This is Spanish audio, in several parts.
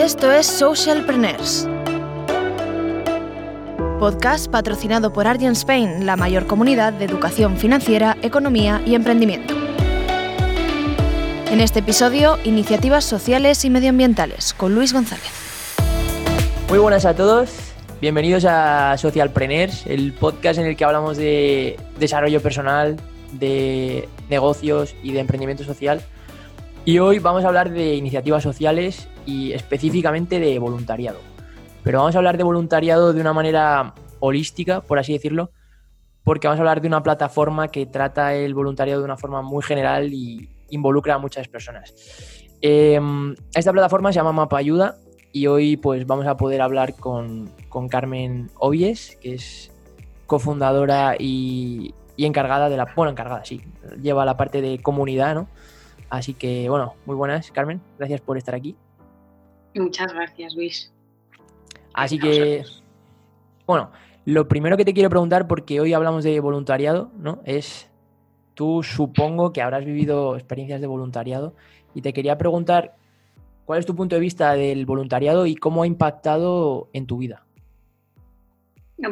Esto es Socialpreneurs. Podcast patrocinado por Argent Spain, la mayor comunidad de educación financiera, economía y emprendimiento. En este episodio, iniciativas sociales y medioambientales con Luis González. Muy buenas a todos. Bienvenidos a Socialpreneurs, el podcast en el que hablamos de desarrollo personal, de negocios y de emprendimiento social. Y hoy vamos a hablar de iniciativas sociales y específicamente de voluntariado. Pero vamos a hablar de voluntariado de una manera holística, por así decirlo, porque vamos a hablar de una plataforma que trata el voluntariado de una forma muy general y involucra a muchas personas. Em, esta plataforma se llama Mapa Ayuda y hoy pues vamos a poder hablar con, con Carmen Obies, que es cofundadora y, y encargada de la... Bueno, encargada, sí, lleva la parte de comunidad, ¿no? Así que, bueno, muy buenas, Carmen. Gracias por estar aquí. Muchas gracias, Luis. Así que, bueno, lo primero que te quiero preguntar, porque hoy hablamos de voluntariado, ¿no? Es, tú supongo que habrás vivido experiencias de voluntariado y te quería preguntar, ¿cuál es tu punto de vista del voluntariado y cómo ha impactado en tu vida?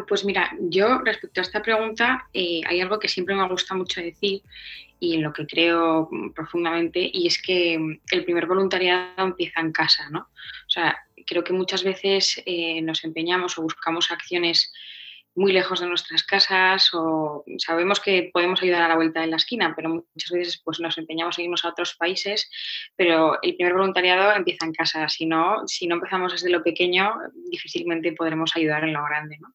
Pues mira, yo respecto a esta pregunta eh, hay algo que siempre me gusta mucho decir y en lo que creo profundamente y es que mm, el primer voluntariado empieza en casa, ¿no? O sea, creo que muchas veces eh, nos empeñamos o buscamos acciones muy lejos de nuestras casas o sabemos que podemos ayudar a la vuelta de la esquina, pero muchas veces pues, nos empeñamos en irnos a otros países, pero el primer voluntariado empieza en casa. Si no, si no empezamos desde lo pequeño, difícilmente podremos ayudar en lo grande. ¿no?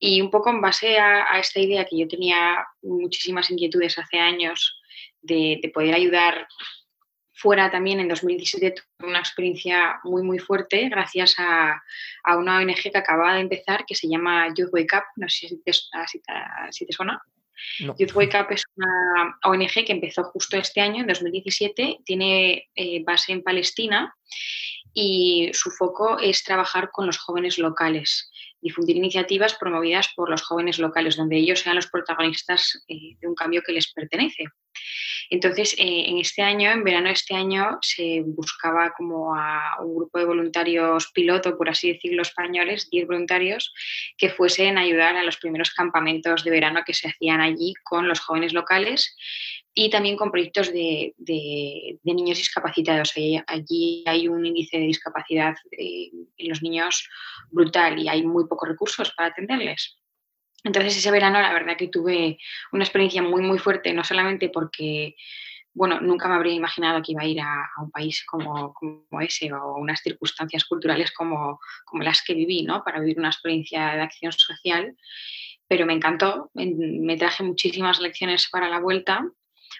Y un poco en base a, esta idea que yo tenía muchísimas inquietudes hace años de, de poder ayudar fuera también en 2017 tuve una experiencia muy, muy fuerte gracias a, a, una ONG que acababa de empezar que se llama Youth Wake Up, no sé si te, si te, suena. Youth Wake Up es una ONG que empezó justo este año, en 2017, tiene eh, base en Palestina y su foco es trabajar con los jóvenes locales, difundir iniciativas promovidas por los jóvenes locales, donde ellos sean los protagonistas eh, de un cambio que les pertenece. Entonces, eh, en este año, en verano de este año, se buscaba como a un grupo de voluntarios piloto, por así decirlo, españoles, 10 voluntarios, que fuesen a ayudar a los primeros campamentos de verano que se hacían allí con los jóvenes locales y también con proyectos de, niños discapacitados. Allí hay un índice de discapacidad eh, en los niños brutal y hay muy pocos recursos para atenderles. Entonces ese verano la verdad que tuve una experiencia muy, muy fuerte, no solamente porque, bueno, nunca me habría imaginado que iba a ir a, un país como, como, ese o unas circunstancias culturales como, como, las que viví, ¿no? Para vivir una experiencia de acción social, pero me encantó, me, traje muchísimas lecciones para la vuelta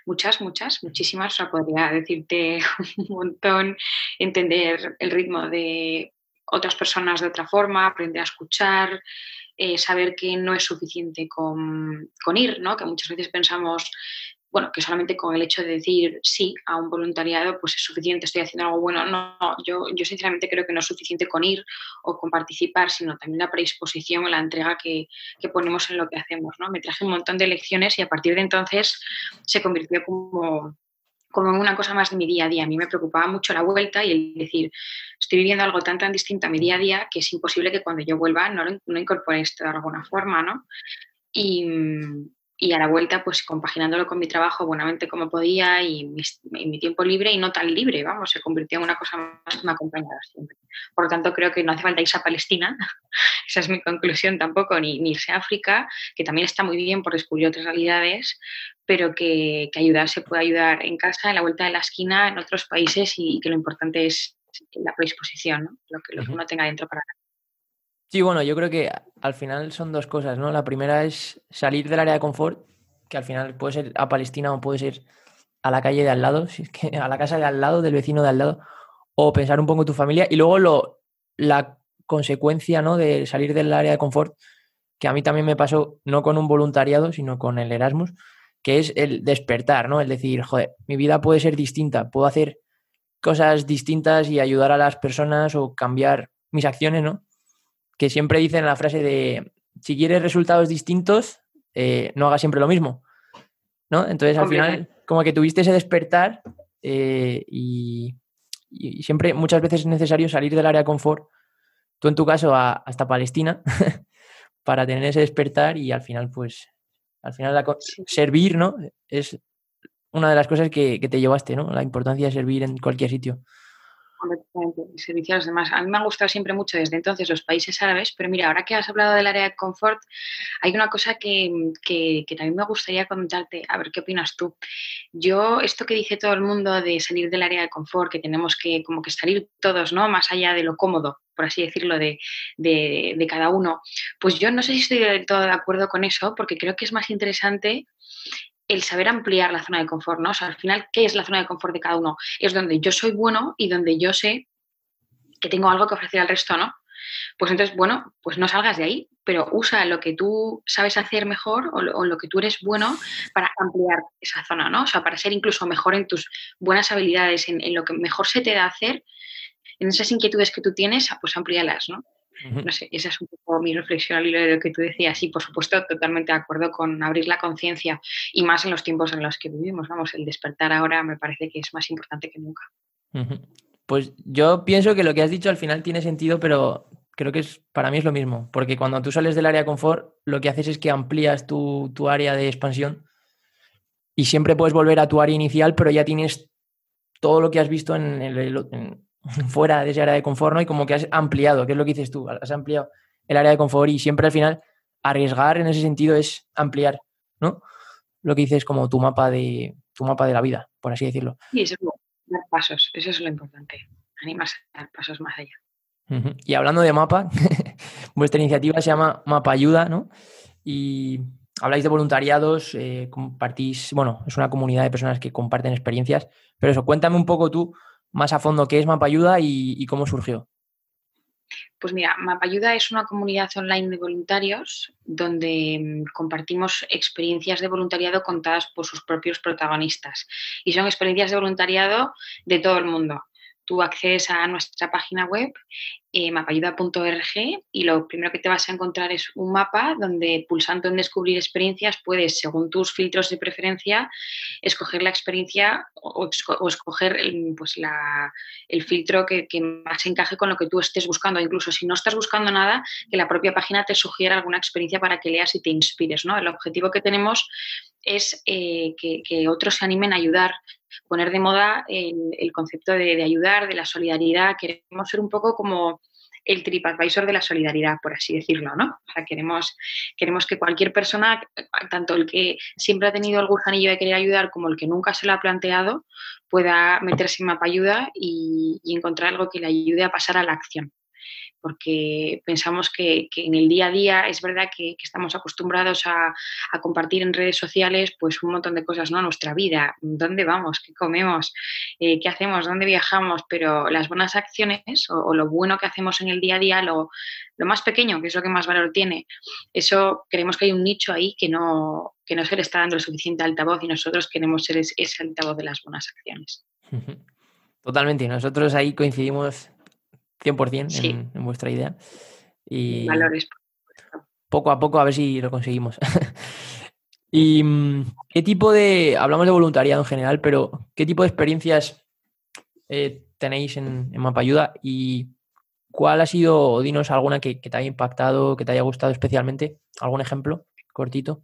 muchas, muchas, muchísimas. O sea, podría decirte un montón, entender el ritmo de otras personas de otra forma, aprender a escuchar, eh, saber que no es suficiente con, ir, ¿no? que muchas veces pensamos bueno, que solamente con el hecho de decir sí a un voluntariado, pues es suficiente, estoy haciendo algo bueno. No, yo, yo sinceramente creo que no es suficiente con ir o con participar, sino también la predisposición, la entrega que, que, ponemos en lo que hacemos. ¿no? Me traje un montón de lecciones y a partir de entonces se convirtió como, como una cosa más de mi día a día. A mí me preocupaba mucho la vuelta y el decir, estoy viviendo algo tan, tan distinto a mi día a ddía que es imposible que cuando yo vuelva no, no incorpore esto de alguna forma, ¿no? Y, y a la vuelta, pues compaginándolo con mi trabajo buenamente como podía y mi, tiempo libre y no tan libre, vamos, se convirtió en una cosa más que me acompañaba siempre. Por lo tanto, creo que no hace falta irse a Palestina, esa es mi conclusión tampoco, ni, irse a África, que también está muy bien por descubrir otras realidades, pero que, que ayudar se puede ayudar en casa, en la vuelta de la esquina, en otros países y que lo importante es la predisposición, ¿no? lo, que, lo que uno tenga dentro para Sí, bueno, yo creo que al final son dos cosas, ¿no? La primera es salir del área de confort, que al final puede ser a Palestina o puede ser a la calle de al lado, si es que a la casa de al lado, del vecino de al lado, o pensar un poco en tu familia. Y luego lo, la consecuencia, ¿no? De salir del área de confort, que a mí también me pasó, no con un voluntariado, sino con el Erasmus, que es el despertar, ¿no? El decir, joder, mi vida puede ser distinta, puedo hacer cosas distintas y ayudar a las personas o cambiar mis acciones, ¿no? Que siempre dicen la frase de si quieres resultados distintos, eh, no hagas siempre lo mismo. ¿no? Entonces, al final, como que tuviste ese despertar eh, y, y, siempre, muchas veces es necesario salir del área de confort, tú en tu caso hasta Palestina, para tener ese despertar y al final, pues, al final servir, ¿no? Es una de las cosas que, que te llevaste, ¿no? La importancia de servir en cualquier sitio servicio a los demás. A mí me han gustado siempre mucho desde entonces los países árabes, pero mira, ahora que has hablado del área de confort, hay una cosa que, que, también me gustaría comentarte, a ver qué opinas tú. Yo, esto que dice todo el mundo de salir del área de confort, que tenemos que como que salir todos, ¿no? Más allá de lo cómodo, por así decirlo, de, de, de cada uno, pues yo no sé si estoy del todo de acuerdo con eso, porque creo que es más interesante el saber ampliar la zona de confort, ¿no? O sea, al final, ¿qué es la zona de confort de cada uno? Es donde yo soy bueno y donde yo sé que tengo algo que ofrecer al resto, ¿no? Pues entonces, bueno, pues no salgas de ahí, pero usa lo que tú sabes hacer mejor o lo, que tú eres bueno para ampliar esa zona, ¿no? O sea, para ser incluso mejor en tus buenas habilidades, en, en lo que mejor se te da hacer, en esas inquietudes que tú tienes, pues amplíalas, ¿no? No sé, esa es un poco mi reflexión al hilo de lo que tú decías. Y por supuesto, totalmente de acuerdo con abrir la conciencia y más en los tiempos en los que vivimos. Vamos, el despertar ahora me parece que es más importante que nunca. Pues yo pienso que lo que has dicho al final tiene sentido, pero creo que es, para mí es lo mismo. Porque cuando tú sales del área de confort, lo que haces es que amplías tu, área de expansión y siempre puedes volver a tu área inicial, pero ya tienes todo lo que has visto en, el, en, fuera de ese área de confort, ¿no? Y como que has ampliado, que es lo que dices tú, has ampliado el área de confort y siempre al final arriesgar en ese sentido es ampliar, ¿no? Lo que dices como tu mapa de tu mapa de la vida, por así decirlo. Y eso es dar pasos, eso es lo importante, animarse a dar pasos más allá. Y hablando de mapa, vuestra iniciativa se llama Mapa Ayuda, ¿no? Y habláis de voluntariados, eh, compartís, bueno, es una comunidad de personas que comparten experiencias, pero eso, cuéntame un poco tú más a fondo qué es Mapayuda y, y cómo surgió. Pues mira, Mapayuda es una comunidad online de voluntarios donde mm, compartimos experiencias de voluntariado contadas por sus propios protagonistas. Y son experiencias de voluntariado de todo el mundo. Tú accedes a nuestra página web eh, mapayuda.org y lo primero que te vas a encontrar es un mapa donde pulsando en descubrir experiencias puedes, según tus filtros de preferencia, escoger la experiencia o, escoger el, pues el filtro que, que, más encaje con lo que tú estés buscando. Incluso si no estás buscando nada, que la propia página te sugiera alguna experiencia para que leas y te inspires. ¿no? El objetivo que tenemos es eh, que, otros se animen a ayudar, poner de moda el, concepto de, ayudar, de la solidaridad. Queremos ser un poco como el TripAdvisor de la solidaridad, por así decirlo, ¿no? O sea, queremos, queremos que cualquier persona, tanto el que siempre ha tenido el gusanillo de querer ayudar como el que nunca se lo ha planteado, pueda meterse en mapa ayuda y encontrar algo que le ayude a pasar a la acción porque pensamos que, en el día a día es verdad que, estamos acostumbrados a, compartir en redes sociales pues un montón de cosas, ¿no? Nuestra vida, dónde vamos, qué comemos, eh, qué hacemos, dónde viajamos, pero las buenas acciones o, lo bueno que hacemos en el día a día, lo, más pequeño, que es lo que más valor tiene, eso creemos que hay un nicho ahí que no, que no se le está dando el suficiente altavoz y nosotros queremos ser ese altavoz de las buenas acciones. Totalmente, nosotros ahí coincidimos 100% en, vuestra idea. Y Valores. Poco a poco a ver si lo conseguimos. ¿Y mm, qué tipo de, hablamos de voluntariado en general, pero qué tipo de experiencias eh, tenéis en, en Mapayuda y cuál ha sido, dinos alguna que, que te haya impactado, que te haya gustado especialmente? ¿Algún ejemplo cortito?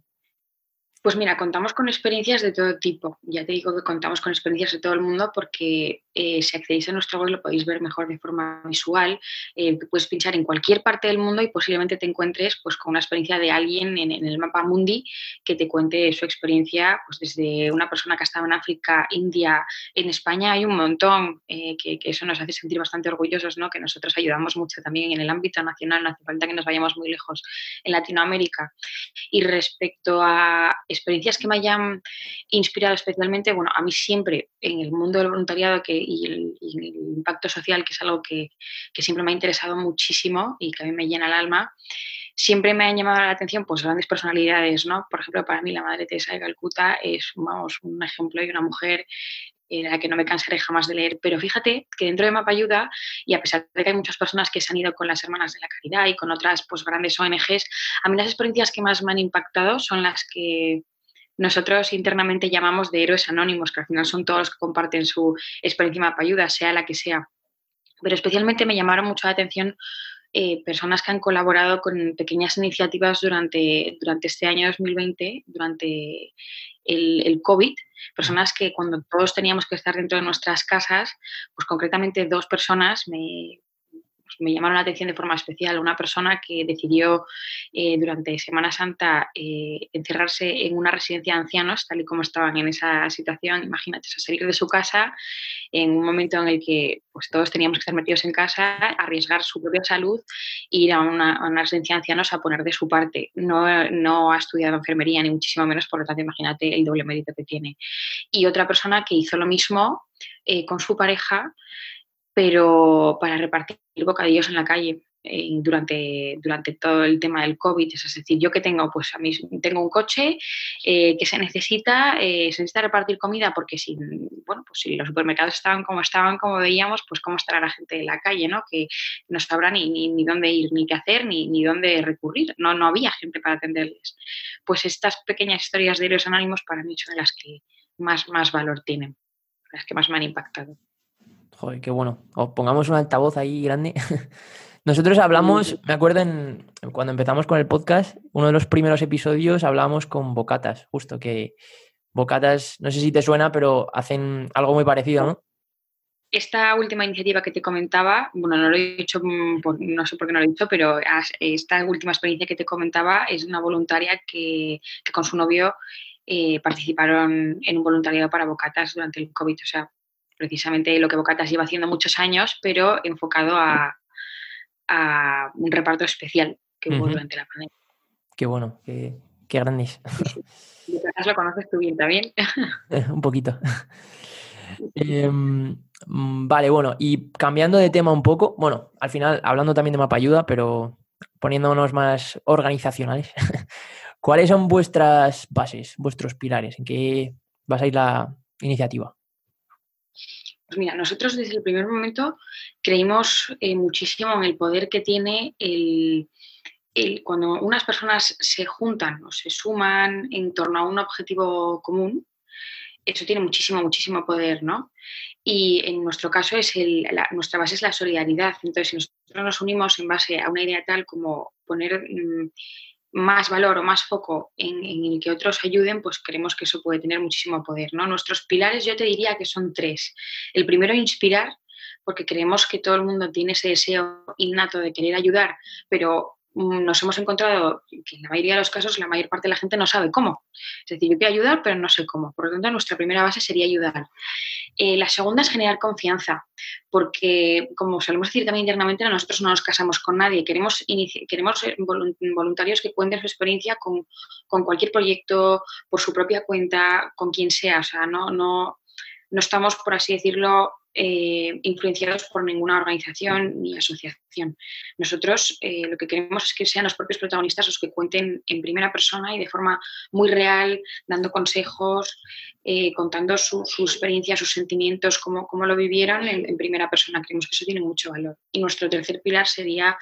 Pues mira, contamos con experiencias de todo tipo. Ya te digo que contamos con experiencias de todo el mundo porque eh, si accedéis a nuestro web lo podéis ver mejor de forma visual. Eh, puedes pinchar en cualquier parte del mundo y posiblemente te encuentres pues, con una experiencia de alguien en, el mapa mundi que te cuente su experiencia, pues desde una persona que ha estado en África, India, en España hay un montón, eh, que, que, eso nos hace sentir bastante orgullosos, ¿no? que nosotros ayudamos mucho también en el ámbito nacional, no hace falta que nos vayamos muy lejos, en Latinoamérica. Y respecto a experiencias que me hayan inspirado especialmente, bueno, a mí siempre en el mundo del voluntariado que, y, el, impacto social, que es algo que, siempre me ha interesado muchísimo y que a mí me llena el alma, siempre me han llamado la atención pues grandes personalidades, ¿no? Por ejemplo, para mí la Madre Teresa de Calcuta es, vamos, un ejemplo de una mujer en la que no me cansaré jamás de leer. Pero fíjate que dentro de Mapa Ayuda, y a pesar de que hay muchas personas que se han ido con las Hermanas de la Caridad y con otras pues, grandes ONGs, a mí las experiencias que más me han impactado son las que nosotros internamente llamamos de héroes anónimos, que al final son todos los que comparten su experiencia de ayuda, sea la que sea. Pero especialmente me llamaron mucho la atención eh, personas que han colaborado con pequeñas iniciativas durante, durante este año 2020, durante el, el, COVID, personas que cuando todos teníamos que estar dentro de nuestras casas, pues concretamente dos personas me, me llamaron la atención de forma especial. Una persona que decidió eh, durante Semana Santa eh, encerrarse en una residencia de ancianos, tal y como estaban en esa situación, imagínate, salir de su casa en un momento en el que pues, todos teníamos que estar metidos en casa, arriesgar su propia salud e ir a una, residencia de ancianos a poner de su parte. No, no ha estudiado enfermería, ni muchísimo menos, por lo tanto, imagínate el doble mérito que tiene. Y otra persona que hizo lo mismo eh, con su pareja pero para repartir bocadillos en la calle eh, durante, durante todo el tema del COVID. Es decir, yo que tengo, pues a mí tengo un coche eh, que se necesita, eh, se necesita repartir comida porque si, bueno, pues si los supermercados estaban como estaban, como veíamos, pues cómo estará la gente en la calle, ¿no? Que no sabrá ni, ni, dónde ir, ni qué hacer, ni, ni dónde recurrir. No, no había gente para atenderles. Pues estas pequeñas historias de héroes anónimos para mí son las que más, más valor tienen, las que más me han impactado. Joder, qué bueno. O pongamos un altavoz ahí grande. Nosotros hablamos, me acuerdo cuando empezamos con el podcast, uno de los primeros episodios hablábamos con Bocatas, justo que Bocatas, no sé si te suena, pero hacen algo muy parecido, ¿no? Esta última iniciativa que te comentaba, bueno, no lo he dicho, mm, no sé por qué no lo he dicho, pero esta última experiencia que te comentaba es una voluntaria que, con su novio eh, participaron en un voluntariado para Bocatas durante el COVID. O sea, precisamente lo que Bocatas lleva haciendo muchos años, pero enfocado a, un reparto especial que hubo durante la pandemia. Qué bueno, qué, qué grandes. Bocatas lo conoces tú bien también. Un poquito. Em, vale, bueno, y cambiando de tema un poco, bueno, al final hablando también de mapa ayuda, pero poniéndonos más organizacionales, ¿cuáles son vuestras bases, vuestros pilares? ¿En qué basáis la iniciativa? Pues mira, nosotros desde el primer momento creímos eh, muchísimo en el poder que tiene el, cuando unas personas se juntan o se suman en torno a un objetivo común, eso tiene muchísimo, muchísimo poder, ¿no? Y en nuestro caso es nuestra base es la solidaridad. Entonces, si nosotros nos unimos en base a una idea tal como poner mm, más valor o más foco en, el que otros ayuden, pues creemos que eso puede tener muchísimo poder. ¿no? Nuestros pilares yo te diría que son tres. El primero, inspirar, porque creemos que todo el mundo tiene ese deseo innato de querer ayudar, pero nos hemos encontrado que en la mayoría de los casos la mayor parte de la gente no sabe cómo. Es decir, yo quiero ayudar, pero no sé cómo. Por lo tanto, nuestra primera base sería ayudar. Eh, la segunda es generar confianza, porque, como solemos decir también internamente, nosotros no nos casamos con nadie, queremos, queremos voluntarios que cuenten su experiencia con, con, cualquier proyecto, por su propia cuenta, con quien sea, o sea, no, no, no estamos, por así decirlo, eh, influenciados por ninguna organización ni asociación. Nosotros eh, lo que queremos es que sean los propios protagonistas los que cuenten en primera persona y de forma muy real, dando consejos, eh, contando su, experiencia, sus sentimientos, cómo, cómo lo vivieron en, en, primera persona. Creemos que eso tiene mucho valor. Y nuestro tercer pilar sería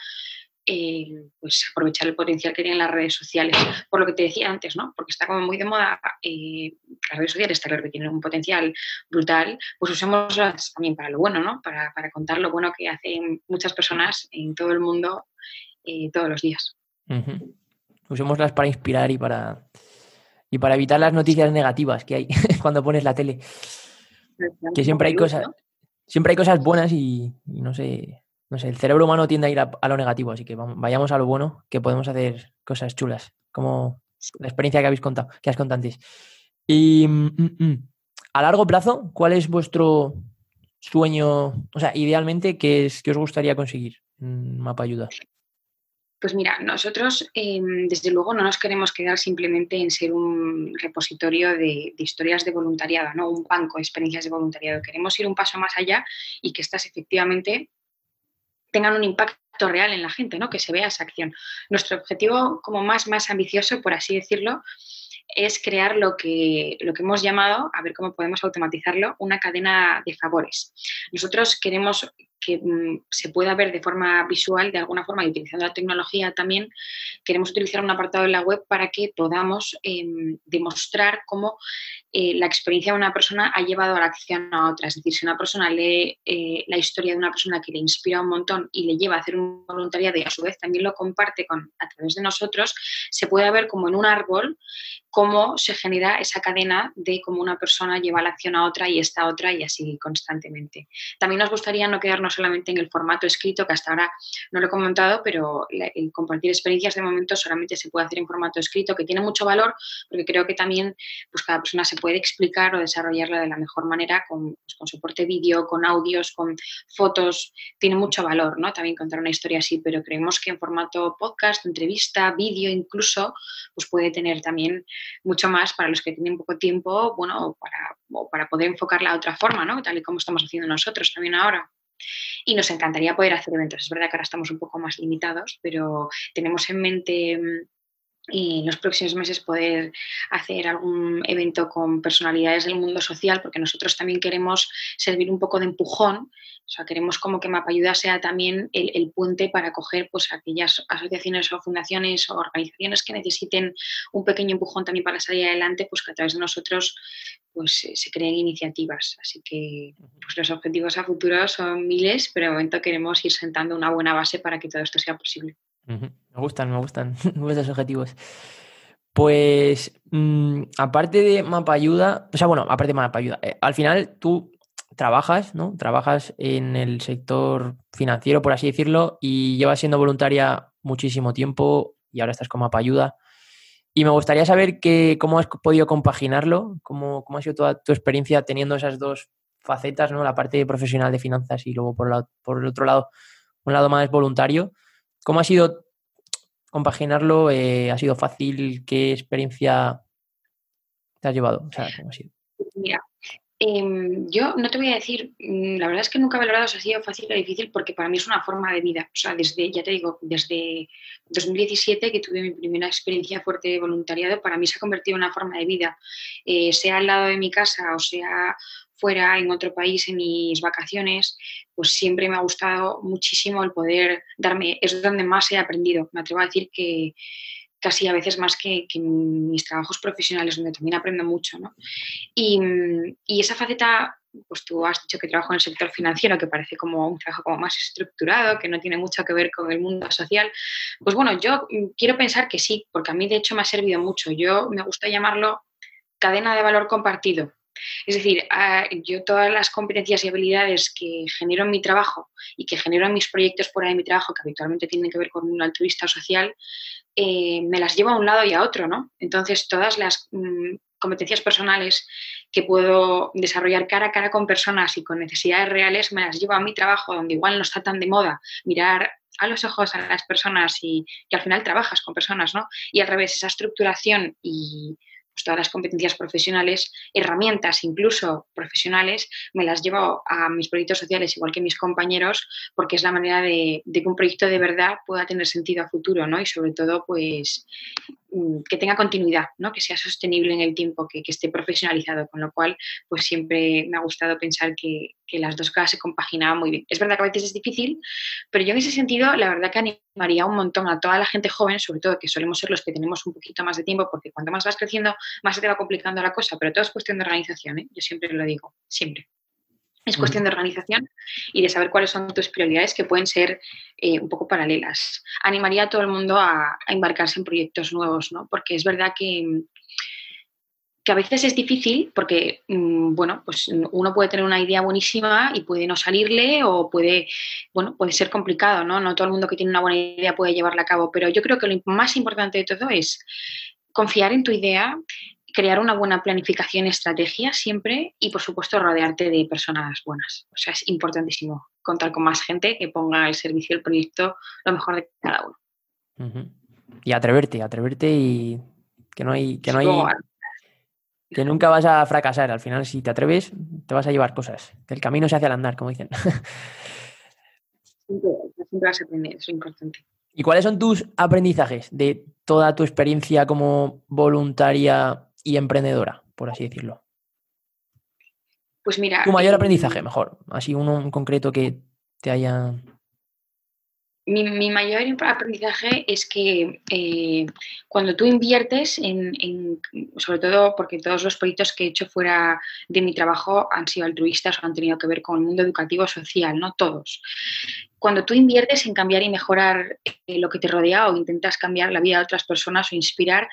eh, pues aprovechar el potencial que tienen las redes sociales. Por lo que te decía antes, ¿no? Porque está como muy de moda eh, las redes sociales, está claro que tienen un potencial brutal, pues usémoslas también para lo bueno, ¿no? Para, contar lo bueno que hacen muchas personas en todo el mundo eh, todos los días. Usémoslas para inspirar y para, y para evitar las noticias negativas que hay cuando pones la tele. Que siempre hay cosas, siempre hay cosas buenas y no sé, no sé, el cerebro humano tiende a ir a, lo negativo, así que vayamos a lo bueno, que podemos hacer cosas chulas, como la experiencia que habéis contado, que has contado antes. Y mm, mm, mm, a largo plazo, ¿cuál es vuestro sueño? O sea, idealmente, ¿qué, es, qué os gustaría conseguir Mapa Ayuda? Pues mira, nosotros em, desde luego no nos queremos quedar simplemente en ser un repositorio de, de, historias de voluntariado, ¿no? un banco de experiencias de voluntariado. Queremos ir un paso más allá y que estas efectivamente tengan un impacto real en la gente, ¿no? que se vea esa acción. Nuestro objetivo como más, más ambicioso, por así decirlo, es crear lo que, lo que hemos llamado, a ver cómo podemos automatizarlo, una cadena de favores. Nosotros queremos que mm, se pueda ver de forma visual, de alguna forma, y utilizando la tecnología también, queremos utilizar un apartado en la web para que podamos em, demostrar cómo eh, la experiencia de una persona ha llevado a la acción a otra. Es decir, si una persona lee eh, la historia de una persona que le inspira un montón y le lleva a hacer un voluntariado y a su vez también lo comparte con, a través de nosotros, se puede ver como en un árbol cómo se genera esa cadena de cómo una persona lleva la acción a otra y esta otra y así constantemente. También nos gustaría no quedarnos solamente en el formato escrito, que hasta ahora no lo he comentado, pero el compartir experiencias de momento solamente se puede hacer en formato escrito, que tiene mucho valor porque creo que también pues, cada persona se puede explicar o desarrollarlo de la mejor manera con, pues, con soporte vídeo, con audios, con fotos. Tiene mucho valor ¿no? también contar una historia así, pero creemos que en formato podcast, entrevista, vídeo incluso, pues puede tener también mucho más para los que tienen poco tiempo, bueno, para, para poder enfocarla de otra forma, ¿no? Tal y como estamos haciendo nosotros también ahora. Y nos encantaría poder hacer eventos. Es verdad que ahora estamos un poco más limitados, pero tenemos en mente mm, en los próximos meses poder hacer algún evento con personalidades del mundo social, porque nosotros también queremos servir un poco de empujón o sea, queremos como que Mapayuda sea también el, puente para coger pues, aquellas asociaciones o fundaciones o organizaciones que necesiten un pequeño empujón también para salir adelante, pues que a través de nosotros pues, se creen iniciativas. Así que pues, los objetivos a futuro son miles, pero de momento queremos ir sentando una buena base para que todo esto sea posible. Me gustan, me gustan vuestros objetivos. Pues mm, aparte de Mapayuda, o sea, bueno, aparte de Mapayuda, eh, al final tú trabajas, ¿no? Trabajas en el sector financiero, por así decirlo, y llevas siendo voluntaria muchísimo tiempo y ahora estás como ayuda. Y me gustaría saber que, cómo has podido compaginarlo, cómo, cómo ha sido toda tu experiencia teniendo esas dos facetas, ¿no? La parte profesional de finanzas y luego por, por el otro lado, un lado más voluntario. ¿Cómo ha sido compaginarlo? Eh, ¿Ha sido fácil? ¿Qué experiencia te has llevado? O sea, ¿cómo ha sido? Em, yo no te voy a decir, mm, la verdad es que nunca he valorado si ha sido fácil o difícil porque para mí es una forma de vida. O sea, desde, ya te digo, desde 2017 que tuve mi primera experiencia fuerte de voluntariado, para mí se ha convertido en una forma de vida. Eh, sea al lado de mi casa o sea fuera en otro país en mis vacaciones, pues siempre me ha gustado muchísimo el poder darme, es donde más he aprendido. Me atrevo a decir que casi a veces más que, mis trabajos profesionales, donde también aprendo mucho. Y, esa faceta, pues tú has dicho que trabajo en el sector financiero, que parece como un trabajo como más estructurado, que no tiene mucho que ver con el mundo social. Pues bueno, yo quiero pensar que sí, porque a mí de hecho me ha servido mucho. Yo me gusta llamarlo cadena de valor compartido. Es decir, yo todas las competencias y habilidades que genero en mi trabajo y que genero en mis proyectos fuera de mi trabajo, que habitualmente tienen que ver con un altruista social, eh, me las llevo a un lado y a otro, ¿no? Entonces, todas las mm, competencias personales que puedo desarrollar cara a cara con personas y con necesidades reales, me las llevo a mi trabajo, donde igual no está tan de moda mirar a los ojos a las personas y que al final trabajas con personas, ¿no? Y al revés, esa estructuración y pues, todas las competencias profesionales, herramientas incluso profesionales, me las llevo a mis proyectos sociales igual que mis compañeros, porque es la manera de, de que un proyecto de verdad pueda tener sentido a futuro, ¿no? Y sobre todo, pues que tenga continuidad, ¿no? que sea sostenible en el tiempo, que, esté profesionalizado, con lo cual pues siempre me ha gustado pensar que, las dos cosas se compaginaban muy bien. Es verdad que a veces es difícil, pero yo en ese sentido la verdad que animaría un montón a toda la gente joven, sobre todo que solemos ser los que tenemos un poquito más de tiempo, porque cuanto más vas creciendo, más se te va complicando la cosa, pero todo es cuestión de organización, ¿eh? yo siempre lo digo, siempre. Es cuestión de organización y de saber cuáles son tus prioridades que pueden ser eh, un poco paralelas. Animaría a todo el mundo a, embarcarse en proyectos nuevos, ¿no? Porque es verdad que, que a veces es difícil porque, mm, bueno, pues uno puede tener una idea buenísima y puede no salirle o puede, bueno, puede ser complicado, ¿no? No todo el mundo que tiene una buena idea puede llevarla a cabo, pero yo creo que lo más importante de todo es confiar en tu idea, crear una buena planificación, estrategia siempre y, por supuesto, rodearte de personas buenas. O sea, es importantísimo contar con más gente que ponga al servicio del proyecto lo mejor de cada uno. Y atreverte, atreverte y que no hay, que no hay, que nunca vas a fracasar. Al final, si te atreves, te vas a llevar cosas. Que el camino se hace al andar, como dicen. siempre, siempre vas a aprender, es importante. ¿Y cuáles son tus aprendizajes de toda tu experiencia como voluntaria y emprendedora, por así decirlo? Pues mira. Tu mayor eh, aprendizaje, mejor. Así uno en concreto que te haya mi, mayor aprendizaje es que eh, cuando tú inviertes en, sobre todo porque todos los proyectos que he hecho fuera de mi trabajo han sido altruistas o han tenido que ver con el mundo educativo social, no todos. Cuando tú inviertes en cambiar y mejorar eh, lo que te rodea o intentas cambiar la vida de otras personas o inspirar,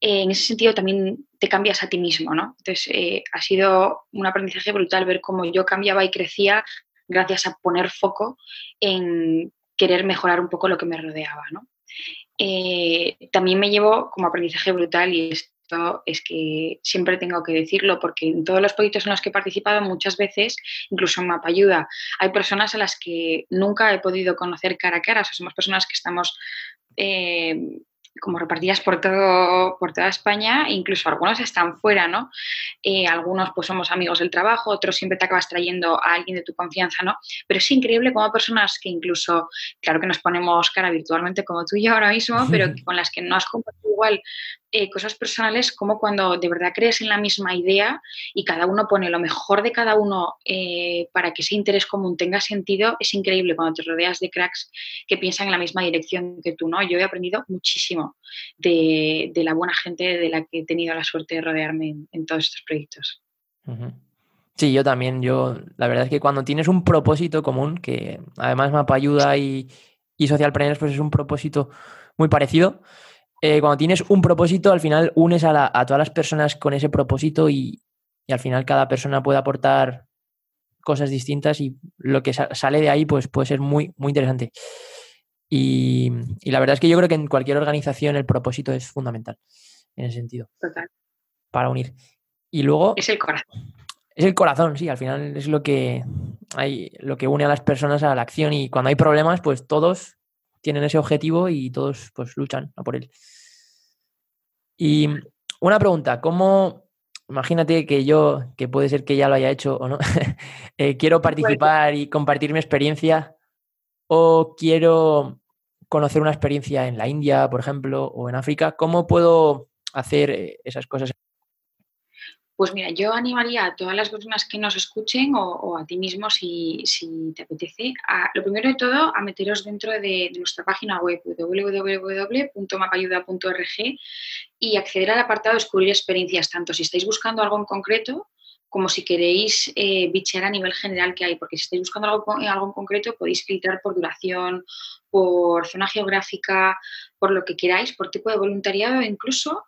eh, en ese sentido también te cambias a ti mismo, ¿no? Entonces ha sido un aprendizaje brutal ver cómo yo cambiaba y crecía gracias a poner foco en querer mejorar un poco lo que me rodeaba. ¿no? Eh, también me llevo como aprendizaje brutal y esto es que siempre tengo que decirlo porque en todos los proyectos en los que he participado muchas veces, incluso en Mapayuda, hay personas a las que nunca he podido conocer cara a cara, somos personas que estamos... Eh, como repartidas por, todo, por toda España, incluso algunos están fuera, ¿no? Eh, algunos pues somos amigos del trabajo, otros siempre te acabas trayendo a alguien de tu confianza, ¿no? Pero es increíble como personas que incluso, claro que nos ponemos cara virtualmente como tú y yo ahora mismo, pero con las que no has compartido igual eh, cosas personales, como cuando de verdad crees en la misma idea y cada uno pone lo mejor de cada uno eh, para que ese interés común tenga sentido, es increíble cuando te rodeas de cracks que piensan en la misma dirección que tú, ¿no? Yo he aprendido muchísimo de, la buena gente de la que he tenido la suerte de rodearme en, todos estos proyectos. Sí, yo también. Yo, la verdad es que cuando tienes un propósito común, que además Mapa Ayuda y, y Social pues es un propósito muy parecido. Eh, cuando tienes un propósito, al final unes a, todas las personas con ese propósito y, al final cada persona puede aportar cosas distintas y lo que sale de ahí pues puede ser muy, muy interesante. Y, la verdad es que yo creo que en cualquier organización el propósito es fundamental en ese sentido. Total. Para unir. Y luego... Es el corazón. Es el corazón, sí, al final es lo que, hay, lo que une a las personas a la acción y cuando hay problemas, pues todos tienen ese objetivo y todos pues luchan a por él. Y una pregunta, ¿cómo, imagínate que yo, que puede ser que ya lo haya hecho o no, eh, quiero participar y compartir mi experiencia o quiero conocer una experiencia en la India, por ejemplo, o en África, ¿cómo puedo hacer eh, esas cosas pues mira, yo animaría a todas las personas que nos escuchen o, a ti mismo si, te apetece, a, lo primero de todo, a meteros dentro de, nuestra página web www.mapayuda.org y acceder al apartado Descubrir experiencias, tanto si estáis buscando algo en concreto como si queréis eh, bichear a nivel general que hay, porque si estáis buscando algo, algo en concreto podéis filtrar por duración, por zona geográfica, por lo que queráis, por tipo de voluntariado incluso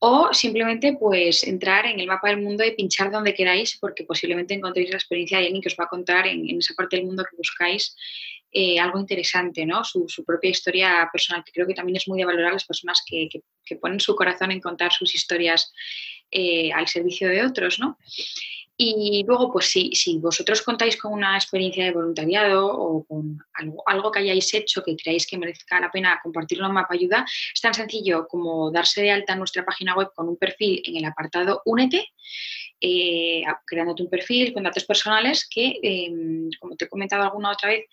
o simplemente pues entrar en el mapa del mundo y pinchar donde queráis porque posiblemente encontréis la experiencia de alguien que os va a contar en, esa parte del mundo que buscáis eh, algo interesante, ¿no? Su, propia historia personal, que creo que también es muy de valorar las personas que, ponen su corazón en contar sus historias eh, al servicio de otros, ¿no? Y luego, pues si, si vosotros contáis con una experiencia de voluntariado o con algo, algo, que hayáis hecho que creáis que merezca la pena compartirlo en Mapa Ayuda, es tan sencillo como darse de alta en nuestra página web con un perfil en el apartado Únete eh, creándote un perfil con datos personales que, em, como te he comentado alguna otra vez,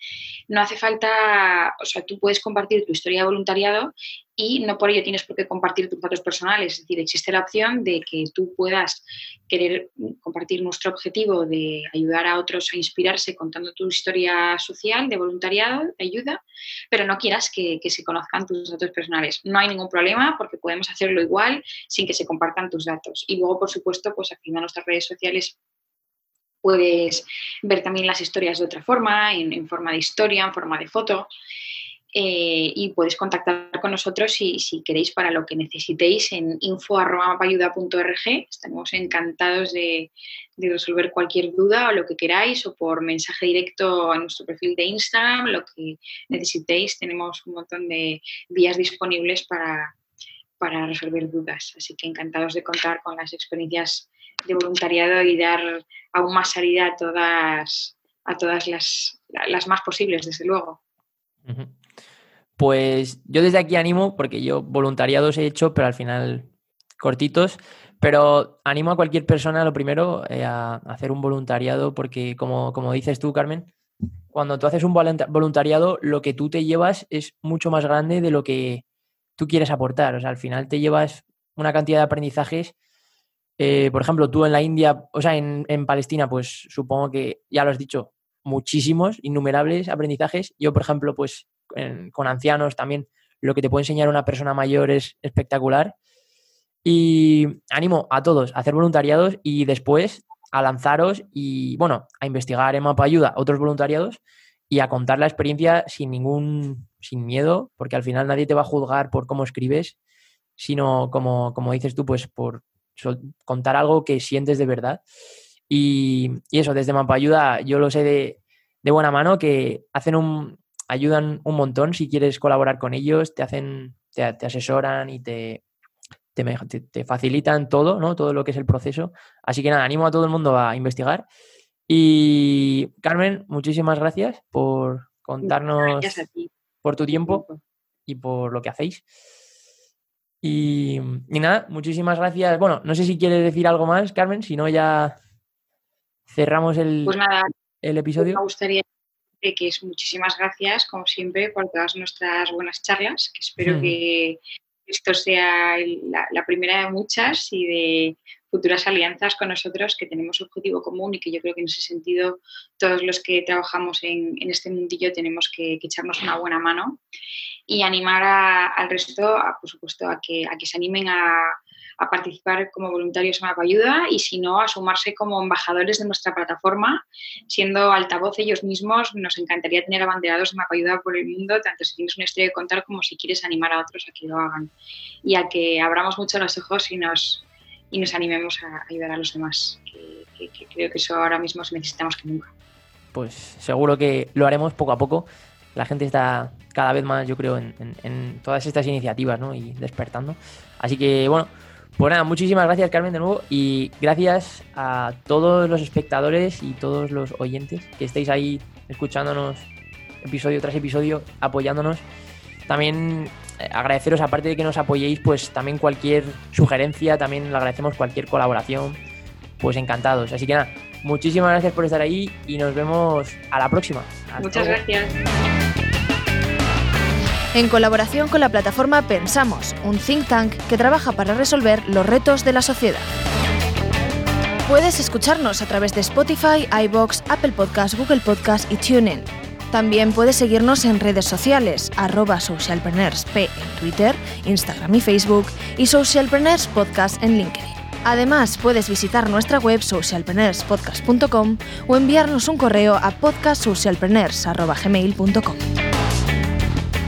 no hace falta, o sea, tú puedes compartir tu historia de voluntariado y no por ello tienes por qué compartir tus datos personales. Es decir, existe la opción de que tú puedas querer compartir nuestro objetivo de ayudar a otros a inspirarse contando tu historia social de voluntariado, ayuda, pero no quieras que, se conozcan tus datos personales. No hay ningún problema porque podemos hacerlo igual sin que se compartan tus datos. Y luego, por supuesto, pues accediendo a nuestras redes sociales puedes ver también las historias de otra forma, en forma de historia, en forma de foto. Eh, y puedes contactar con nosotros si, si, queréis para lo que necesitéis en info.mapayuda.org. Estamos encantados de, resolver cualquier duda o lo que queráis o por mensaje directo a nuestro perfil de Instagram, lo que necesitéis. Tenemos un montón de vías disponibles para, para resolver dudas. Así que encantados de contar con las experiencias de voluntariado y dar aún más salida a todas, a todas las, las más posibles, desde luego. Pues yo desde aquí animo, porque yo voluntariados he hecho, pero al final cortitos, pero animo a cualquier persona, lo primero, eh, a hacer un voluntariado, porque como, como dices tú, Carmen, cuando tú haces un voluntariado, lo que tú te llevas es mucho más grande de lo que tú quieres aportar. O sea, al final te llevas una cantidad de aprendizajes. Eh, por ejemplo, tú en la India, o sea, en, en Palestina, pues supongo que ya lo has dicho, muchísimos, innumerables aprendizajes. Yo, por ejemplo, pues con ancianos también lo que te puede enseñar una persona mayor es espectacular. Y animo a todos a hacer voluntariados y después a lanzaros y, bueno, a investigar en Mapa Ayuda otros voluntariados y a contar la experiencia sin ningún, sin miedo, porque al final nadie te va a juzgar por cómo escribes, sino como, como dices tú, pues por contar algo que sientes de verdad. Y, eso, desde Mapa Ayuda yo lo sé de, de buena mano que hacen un, ayudan un montón si quieres colaborar con ellos, te hacen, te, asesoran y te, te, facilitan todo, ¿no? Todo lo que es el proceso. Así que nada, animo a todo el mundo a investigar. Y Carmen, muchísimas gracias por contarnos por tu tiempo y por lo que hacéis. Y, nada, muchísimas gracias. Bueno, no sé si quieres decir algo más, Carmen, si no ya cerramos el, pues el episodio. Me gustaría que es muchísimas gracias, como siempre, por todas nuestras buenas charlas, que espero que esto sea la, primera de muchas y de futuras alianzas con nosotros que tenemos objetivo común y que yo creo que en ese sentido todos los que trabajamos en, este mundillo tenemos que, echarnos una buena mano y animar al resto, por supuesto, a que, a que se animen a, a participar como voluntarios en Ayuda y si no, a sumarse como embajadores de nuestra plataforma, siendo altavoz ellos mismos. Nos encantaría tener abanderados de Ayuda por el mundo, tanto si tienes una historia que contar como si quieres animar a otros a que lo hagan y a que abramos mucho los ojos y nos, y nos animemos a ayudar a los demás, que, creo que eso ahora mismo necesitamos que nunca. Pues seguro que lo haremos poco a poco. La gente está cada vez más, yo creo, en, en todas estas iniciativas ¿no? y despertando. Así que, bueno, pues nada, muchísimas gracias Carmen de nuevo y gracias a todos los espectadores y todos los oyentes que estéis ahí escuchándonos episodio tras episodio, apoyándonos. También eh, agradeceros, aparte de que nos apoyéis, pues también cualquier sugerencia, también le agradecemos cualquier colaboración, pues encantados. Así que nada, muchísimas gracias por estar ahí y nos vemos a la próxima. Muchas gracias en colaboración con la plataforma Pensamos, un think tank que trabaja para resolver los retos de la sociedad. Puedes escucharnos a través de Spotify, iBox, Apple Podcasts, Google Podcasts y TuneIn. También puedes seguirnos en redes sociales, arroba socialpreneursp en Twitter, Instagram y Facebook y Socialpreneurs Podcast en LinkedIn. Además, puedes visitar nuestra web socialpreneurspodcast.com o enviarnos un correo a podcastsocialpreneurs.gmail.com.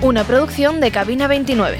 Una producción de Cabina 29.